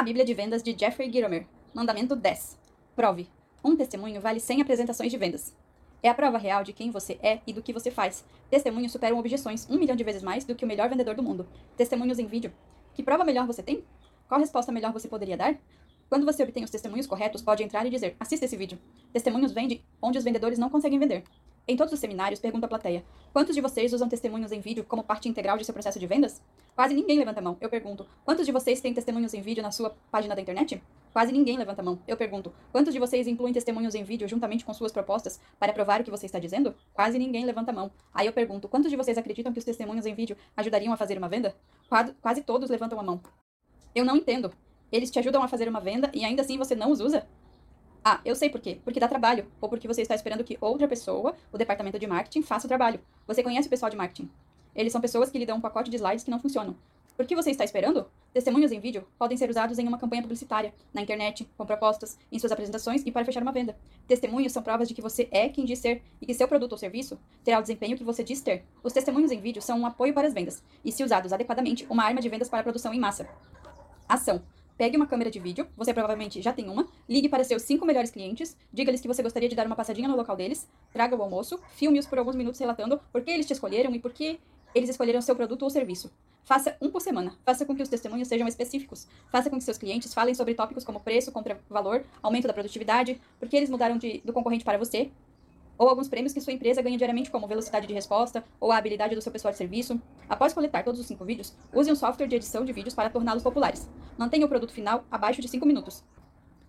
A Bíblia de Vendas de Jeffrey Gitomer. Mandamento 10. Prove. Um testemunho vale 100 apresentações de vendas. É a prova real de quem você é e do que você faz. Testemunhos superam objeções um milhão de vezes mais do que o melhor vendedor do mundo. Testemunhos em vídeo. Que prova melhor você tem? Qual resposta melhor você poderia dar? Quando você obtém os testemunhos corretos, pode entrar e dizer: assista esse vídeo. Testemunhos vende onde os vendedores não conseguem vender. Em todos os seminários, pergunta a plateia: quantos de vocês usam testemunhos em vídeo como parte integral de seu processo de vendas? Quase ninguém levanta a mão. Eu pergunto: quantos de vocês têm testemunhos em vídeo na sua página da internet? Quase ninguém levanta a mão. Eu pergunto: quantos de vocês incluem testemunhos em vídeo juntamente com suas propostas para provar o que você está dizendo? Quase ninguém levanta a mão. Aí eu pergunto: quantos de vocês acreditam que os testemunhos em vídeo ajudariam a fazer uma venda? Quase, todos levantam a mão. Eu não entendo. Eles te ajudam a fazer uma venda e ainda assim você não os usa? Ah, eu sei por quê. Porque dá trabalho. Ou porque você está esperando que outra pessoa, o departamento de marketing, faça o trabalho. Você conhece o pessoal de marketing. Eles são pessoas que lhe dão um pacote de slides que não funcionam. Por que você está esperando? Testemunhos em vídeo podem ser usados em uma campanha publicitária, na internet, com propostas, em suas apresentações e para fechar uma venda. Testemunhos são provas de que você é quem diz ser e que seu produto ou serviço terá o desempenho que você diz ter. Os testemunhos em vídeo são um apoio para as vendas e, se usados adequadamente, uma arma de vendas para a produção em massa. Ação. Pegue uma câmera de vídeo, você provavelmente já tem uma, ligue para seus cinco melhores clientes, diga-lhes que você gostaria de dar uma passadinha no local deles, traga o almoço, filme-os por alguns minutos relatando por que eles te escolheram e por que eles escolheram seu produto ou serviço. Faça um por semana. Faça com que os testemunhos sejam específicos. Faça com que seus clientes falem sobre tópicos como preço, contra valor, aumento da produtividade, por que eles mudaram de, do concorrente para você, ou alguns prêmios que sua empresa ganha diariamente, como velocidade de resposta ou a habilidade do seu pessoal de serviço. Após coletar todos os cinco vídeos, use um software de edição de vídeos para torná-los populares. Mantenha o produto final abaixo de 5 minutos.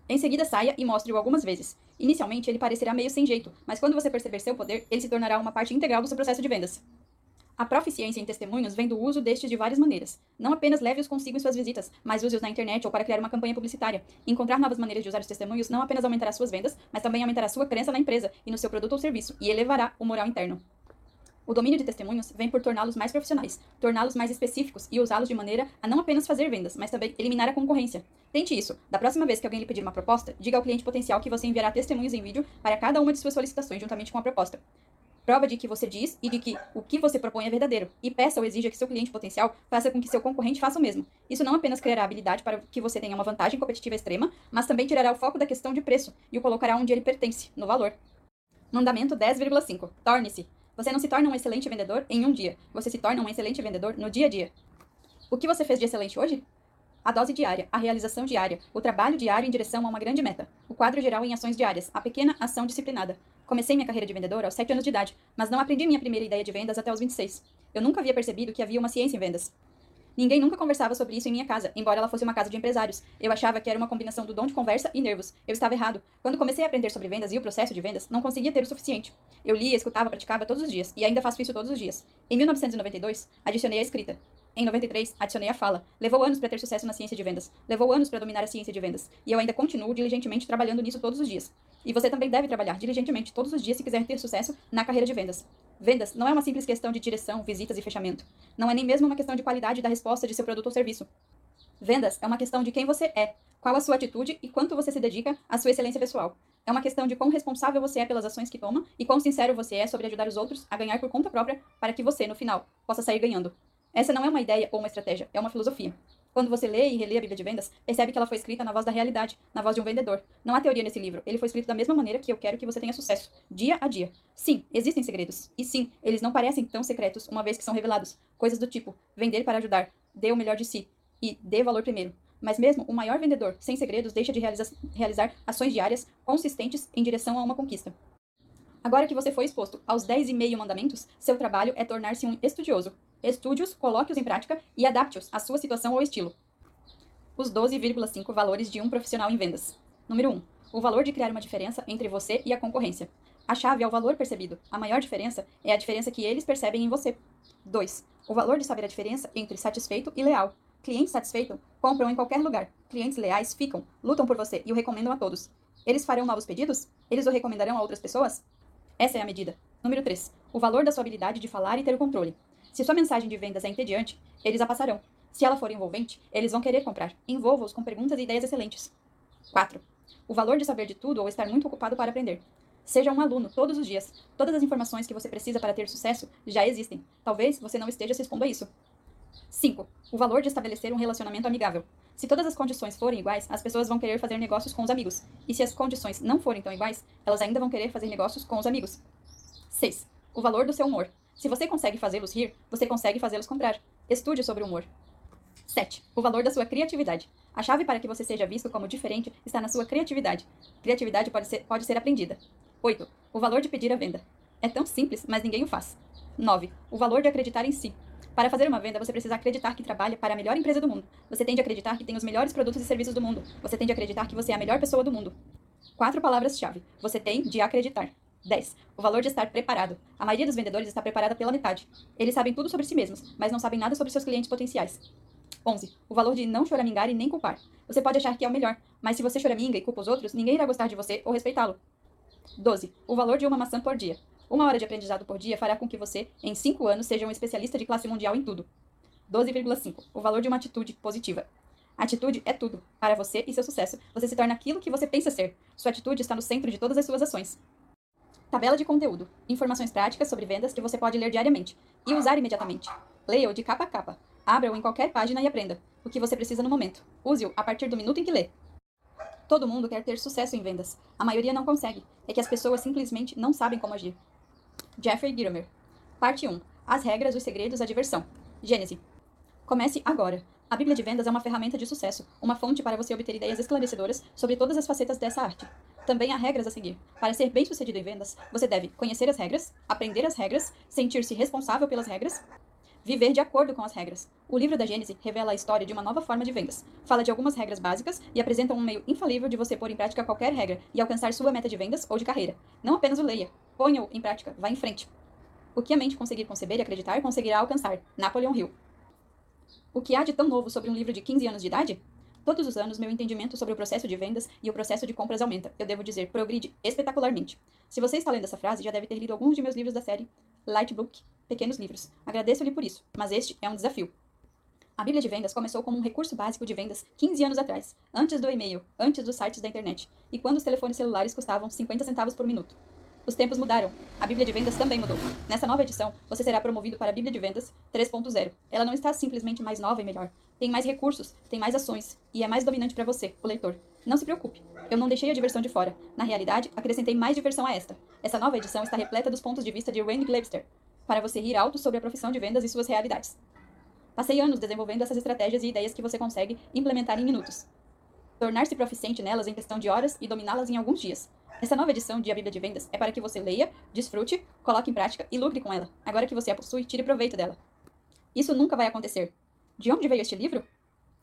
Em seguida, saia e mostre-o algumas vezes. Inicialmente, ele parecerá meio sem jeito, mas quando você perceber seu poder, ele se tornará uma parte integral do seu processo de vendas. A proficiência em testemunhos vem do uso destes de várias maneiras. Não apenas leve-os consigo em suas visitas, mas use-os na internet ou para criar uma campanha publicitária. Encontrar novas maneiras de usar os testemunhos não apenas aumentará suas vendas, mas também aumentará sua crença na empresa e no seu produto ou serviço, e elevará o moral interno. O domínio de testemunhos vem por torná-los mais profissionais, torná-los mais específicos e usá-los de maneira a não apenas fazer vendas, mas também eliminar a concorrência. Tente isso. Da próxima vez que alguém lhe pedir uma proposta, diga ao cliente potencial que você enviará testemunhos em vídeo para cada uma de suas solicitações juntamente com a proposta prova de que você diz e de que o que você propõe é verdadeiro, e peça ou exija que seu cliente potencial faça com que seu concorrente faça o mesmo. Isso não apenas criará habilidade para que você tenha uma vantagem competitiva extrema, mas também tirará o foco da questão de preço e o colocará onde ele pertence, no valor. Mandamento 10,5. Torne-se. Você não se torna um excelente vendedor em um dia, você se torna um excelente vendedor no dia a dia. O que você fez de excelente hoje? A dose diária, a realização diária, o trabalho diário em direção a uma grande meta, o quadro geral em ações diárias, a pequena ação disciplinada, Comecei minha carreira de vendedor aos 7 anos de idade, mas não aprendi minha primeira ideia de vendas até os 26. Eu nunca havia percebido que havia uma ciência em vendas. Ninguém nunca conversava sobre isso em minha casa, embora ela fosse uma casa de empresários. Eu achava que era uma combinação do dom de conversa e nervos. Eu estava errado. Quando comecei a aprender sobre vendas e o processo de vendas, não conseguia ter o suficiente. Eu lia, escutava, praticava todos os dias, e ainda faço isso todos os dias. Em 1992, adicionei a escrita. Em 93, adicionei a fala. Levou anos para ter sucesso na ciência de vendas. Levou anos para dominar a ciência de vendas. E eu ainda continuo diligentemente trabalhando nisso todos os dias. E você também deve trabalhar diligentemente todos os dias se quiser ter sucesso na carreira de vendas. Vendas não é uma simples questão de direção, visitas e fechamento. Não é nem mesmo uma questão de qualidade da resposta de seu produto ou serviço. Vendas é uma questão de quem você é, qual a sua atitude e quanto você se dedica à sua excelência pessoal. É uma questão de quão responsável você é pelas ações que toma e quão sincero você é sobre ajudar os outros a ganhar por conta própria para que você, no final, possa sair ganhando. Essa não é uma ideia ou uma estratégia, é uma filosofia. Quando você lê e relê a Bíblia de Vendas, percebe que ela foi escrita na voz da realidade, na voz de um vendedor. Não há teoria nesse livro. Ele foi escrito da mesma maneira que eu quero que você tenha sucesso, dia a dia. Sim, existem segredos. E sim, eles não parecem tão secretos uma vez que são revelados. Coisas do tipo: vender para ajudar, dê o melhor de si e dê valor primeiro. Mas mesmo o maior vendedor sem segredos deixa de realiza realizar ações diárias consistentes em direção a uma conquista. Agora que você foi exposto aos 10 e meio mandamentos, seu trabalho é tornar-se um estudioso. Estude-os, coloque-os em prática e adapte-os à sua situação ou estilo. Os 12,5 valores de um profissional em vendas. Número 1. O valor de criar uma diferença entre você e a concorrência. A chave é o valor percebido. A maior diferença é a diferença que eles percebem em você. 2. O valor de saber a diferença entre satisfeito e leal. Clientes satisfeitos compram em qualquer lugar. Clientes leais ficam, lutam por você e o recomendam a todos. Eles farão novos pedidos? Eles o recomendarão a outras pessoas? Essa é a medida. Número 3. O valor da sua habilidade de falar e ter o controle. Se sua mensagem de vendas é entediante, eles a passarão. Se ela for envolvente, eles vão querer comprar. Envolva-os com perguntas e ideias excelentes. 4. O valor de saber de tudo ou estar muito ocupado para aprender. Seja um aluno todos os dias. Todas as informações que você precisa para ter sucesso já existem. Talvez você não esteja se expondo a isso. 5. O valor de estabelecer um relacionamento amigável. Se todas as condições forem iguais, as pessoas vão querer fazer negócios com os amigos. E se as condições não forem tão iguais, elas ainda vão querer fazer negócios com os amigos. 6. O valor do seu humor. Se você consegue fazê-los rir, você consegue fazê-los comprar. Estude sobre o humor. 7. O valor da sua criatividade. A chave para que você seja visto como diferente está na sua criatividade. Criatividade pode ser, pode ser aprendida. 8. O valor de pedir a venda. É tão simples, mas ninguém o faz. 9. O valor de acreditar em si. Para fazer uma venda, você precisa acreditar que trabalha para a melhor empresa do mundo. Você tem de acreditar que tem os melhores produtos e serviços do mundo. Você tem de acreditar que você é a melhor pessoa do mundo. Quatro palavras-chave. Você tem de acreditar. 10. O valor de estar preparado. A maioria dos vendedores está preparada pela metade. Eles sabem tudo sobre si mesmos, mas não sabem nada sobre seus clientes potenciais. 11. O valor de não choramingar e nem culpar. Você pode achar que é o melhor, mas se você choraminga e culpa os outros, ninguém irá gostar de você ou respeitá-lo. 12. O valor de uma maçã por dia. Uma hora de aprendizado por dia fará com que você, em 5 anos, seja um especialista de classe mundial em tudo. 12,5. O valor de uma atitude positiva. Atitude é tudo. Para você e seu sucesso, você se torna aquilo que você pensa ser. Sua atitude está no centro de todas as suas ações. Tabela de conteúdo. Informações práticas sobre vendas que você pode ler diariamente e usar imediatamente. Leia-o de capa a capa. Abra-o em qualquer página e aprenda o que você precisa no momento. Use-o a partir do minuto em que lê. Todo mundo quer ter sucesso em vendas. A maioria não consegue. É que as pessoas simplesmente não sabem como agir. Jeffrey Gitomer. Parte 1. As regras, os segredos, a diversão. Gênese. Comece agora. A Bíblia de Vendas é uma ferramenta de sucesso, uma fonte para você obter ideias esclarecedoras sobre todas as facetas dessa arte. Também há regras a seguir. Para ser bem-sucedido em vendas, você deve conhecer as regras, aprender as regras, sentir-se responsável pelas regras, viver de acordo com as regras. O livro da Gênese revela a história de uma nova forma de vendas. Fala de algumas regras básicas e apresenta um meio infalível de você pôr em prática qualquer regra e alcançar sua meta de vendas ou de carreira. Não apenas o leia, ponha-o em prática, vá em frente. O que a mente conseguir conceber e acreditar conseguirá alcançar. Napoleon Hill. O que há de tão novo sobre um livro de 15 anos de idade? Todos os anos, meu entendimento sobre o processo de vendas e o processo de compras aumenta. Eu devo dizer, progride espetacularmente. Se você está lendo essa frase, já deve ter lido alguns de meus livros da série Lightbook, Pequenos Livros. Agradeço-lhe por isso, mas este é um desafio. A Bíblia de Vendas começou como um recurso básico de vendas 15 anos atrás, antes do e-mail, antes dos sites da internet, e quando os telefones celulares custavam 50 centavos por minuto. Os tempos mudaram. A Bíblia de Vendas também mudou. Nessa nova edição, você será promovido para a Bíblia de Vendas 3.0. Ela não está simplesmente mais nova e melhor. Tem mais recursos, tem mais ações e é mais dominante para você, o leitor. Não se preocupe. Eu não deixei a diversão de fora. Na realidade, acrescentei mais diversão a esta. Essa nova edição está repleta dos pontos de vista de Wayne Glebster, para você rir alto sobre a profissão de vendas e suas realidades. Passei anos desenvolvendo essas estratégias e ideias que você consegue implementar em minutos. Tornar-se proficiente nelas em questão de horas e dominá-las em alguns dias. Essa nova edição de A Bíblia de Vendas é para que você leia, desfrute, coloque em prática e lucre com ela. Agora que você a possui, tire proveito dela. Isso nunca vai acontecer. De onde veio este livro?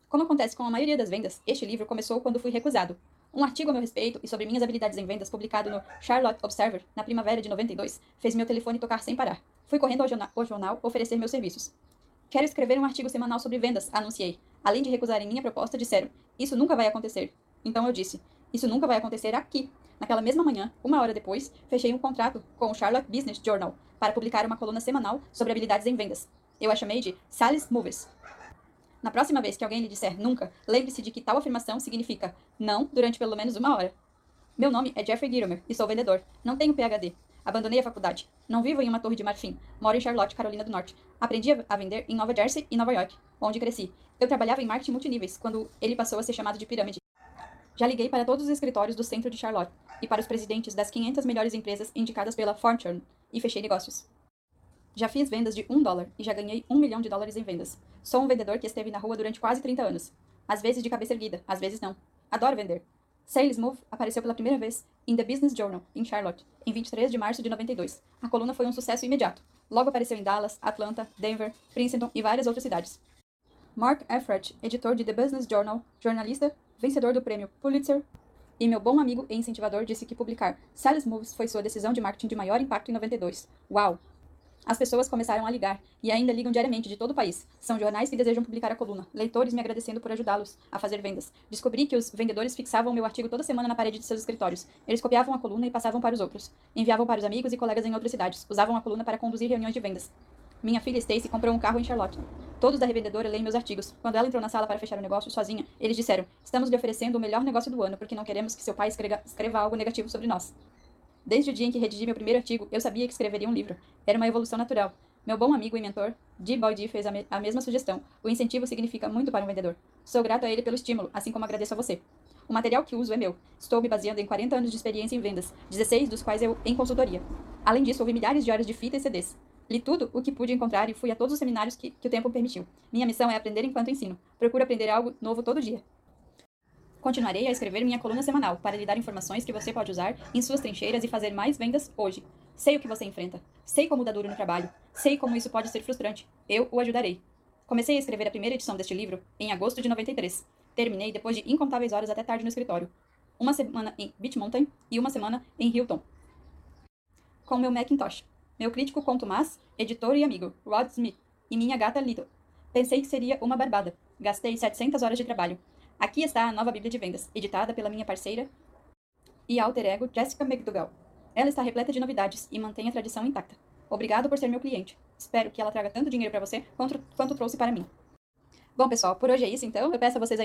Como acontece com a maioria das vendas, este livro começou quando fui recusado. Um artigo a meu respeito e sobre minhas habilidades em vendas, publicado no Charlotte Observer na primavera de 92, fez meu telefone tocar sem parar. Fui correndo ao jornal, ao jornal oferecer meus serviços. Quero escrever um artigo semanal sobre vendas, anunciei. Além de recusarem minha proposta, disseram: Isso nunca vai acontecer. Então eu disse: Isso nunca vai acontecer aqui. Naquela mesma manhã, uma hora depois, fechei um contrato com o Charlotte Business Journal para publicar uma coluna semanal sobre habilidades em vendas. Eu a chamei de Sally's Movies. Na próxima vez que alguém lhe disser nunca, lembre-se de que tal afirmação significa não durante pelo menos uma hora. Meu nome é Jeffrey Gitomer e sou vendedor. Não tenho PhD. Abandonei a faculdade. Não vivo em uma torre de marfim. Moro em Charlotte, Carolina do Norte. Aprendi a vender em Nova Jersey e Nova York, onde cresci. Eu trabalhava em marketing multiníveis quando ele passou a ser chamado de pirâmide. Já liguei para todos os escritórios do centro de Charlotte e para os presidentes das 500 melhores empresas indicadas pela Fortune e fechei negócios. Já fiz vendas de um dólar e já ganhei um milhão de dólares em vendas. Sou um vendedor que esteve na rua durante quase 30 anos. Às vezes de cabeça erguida, às vezes não. Adoro vender. Sales Move apareceu pela primeira vez em The Business Journal, em Charlotte, em 23 de março de 92. A coluna foi um sucesso imediato. Logo apareceu em Dallas, Atlanta, Denver, Princeton e várias outras cidades. Mark Effrett, editor de The Business Journal, jornalista, vencedor do prêmio Pulitzer, e meu bom amigo e incentivador disse que publicar Sales Moves foi sua decisão de marketing de maior impacto em 92. Uau! As pessoas começaram a ligar, e ainda ligam diariamente de todo o país. São jornais que desejam publicar a coluna, leitores me agradecendo por ajudá-los a fazer vendas. Descobri que os vendedores fixavam meu artigo toda semana na parede de seus escritórios. Eles copiavam a coluna e passavam para os outros. Enviavam para os amigos e colegas em outras cidades. Usavam a coluna para conduzir reuniões de vendas. Minha filha Stacy comprou um carro em Charlotte. Todos da revendedora leem meus artigos. Quando ela entrou na sala para fechar o negócio sozinha, eles disseram: Estamos lhe oferecendo o melhor negócio do ano porque não queremos que seu pai escreva, escreva algo negativo sobre nós. Desde o dia em que redigi meu primeiro artigo, eu sabia que escreveria um livro. Era uma evolução natural. Meu bom amigo e mentor, G. Boyd, fez a, me a mesma sugestão. O incentivo significa muito para um vendedor. Sou grato a ele pelo estímulo, assim como agradeço a você. O material que uso é meu. Estou me baseando em 40 anos de experiência em vendas, 16 dos quais eu em consultoria. Além disso, ouvi milhares de horas de fita e CDs. Li tudo o que pude encontrar e fui a todos os seminários que, que o tempo permitiu. Minha missão é aprender enquanto ensino. Procuro aprender algo novo todo dia. Continuarei a escrever minha coluna semanal para lhe dar informações que você pode usar em suas trincheiras e fazer mais vendas hoje. Sei o que você enfrenta. Sei como dá duro no trabalho. Sei como isso pode ser frustrante. Eu o ajudarei. Comecei a escrever a primeira edição deste livro em agosto de 93. Terminei depois de incontáveis horas até tarde no escritório. Uma semana em Beach Mountain e uma semana em Hilton. Com meu Macintosh. Meu crítico contumaz, editor e amigo, Rod Smith, e minha gata Little. Pensei que seria uma barbada. Gastei 700 horas de trabalho. Aqui está a nova Bíblia de Vendas, editada pela minha parceira e alter ego Jessica McDougall. Ela está repleta de novidades e mantém a tradição intacta. Obrigado por ser meu cliente. Espero que ela traga tanto dinheiro para você quanto, quanto trouxe para mim. Bom, pessoal, por hoje é isso então. Eu peço a vocês aí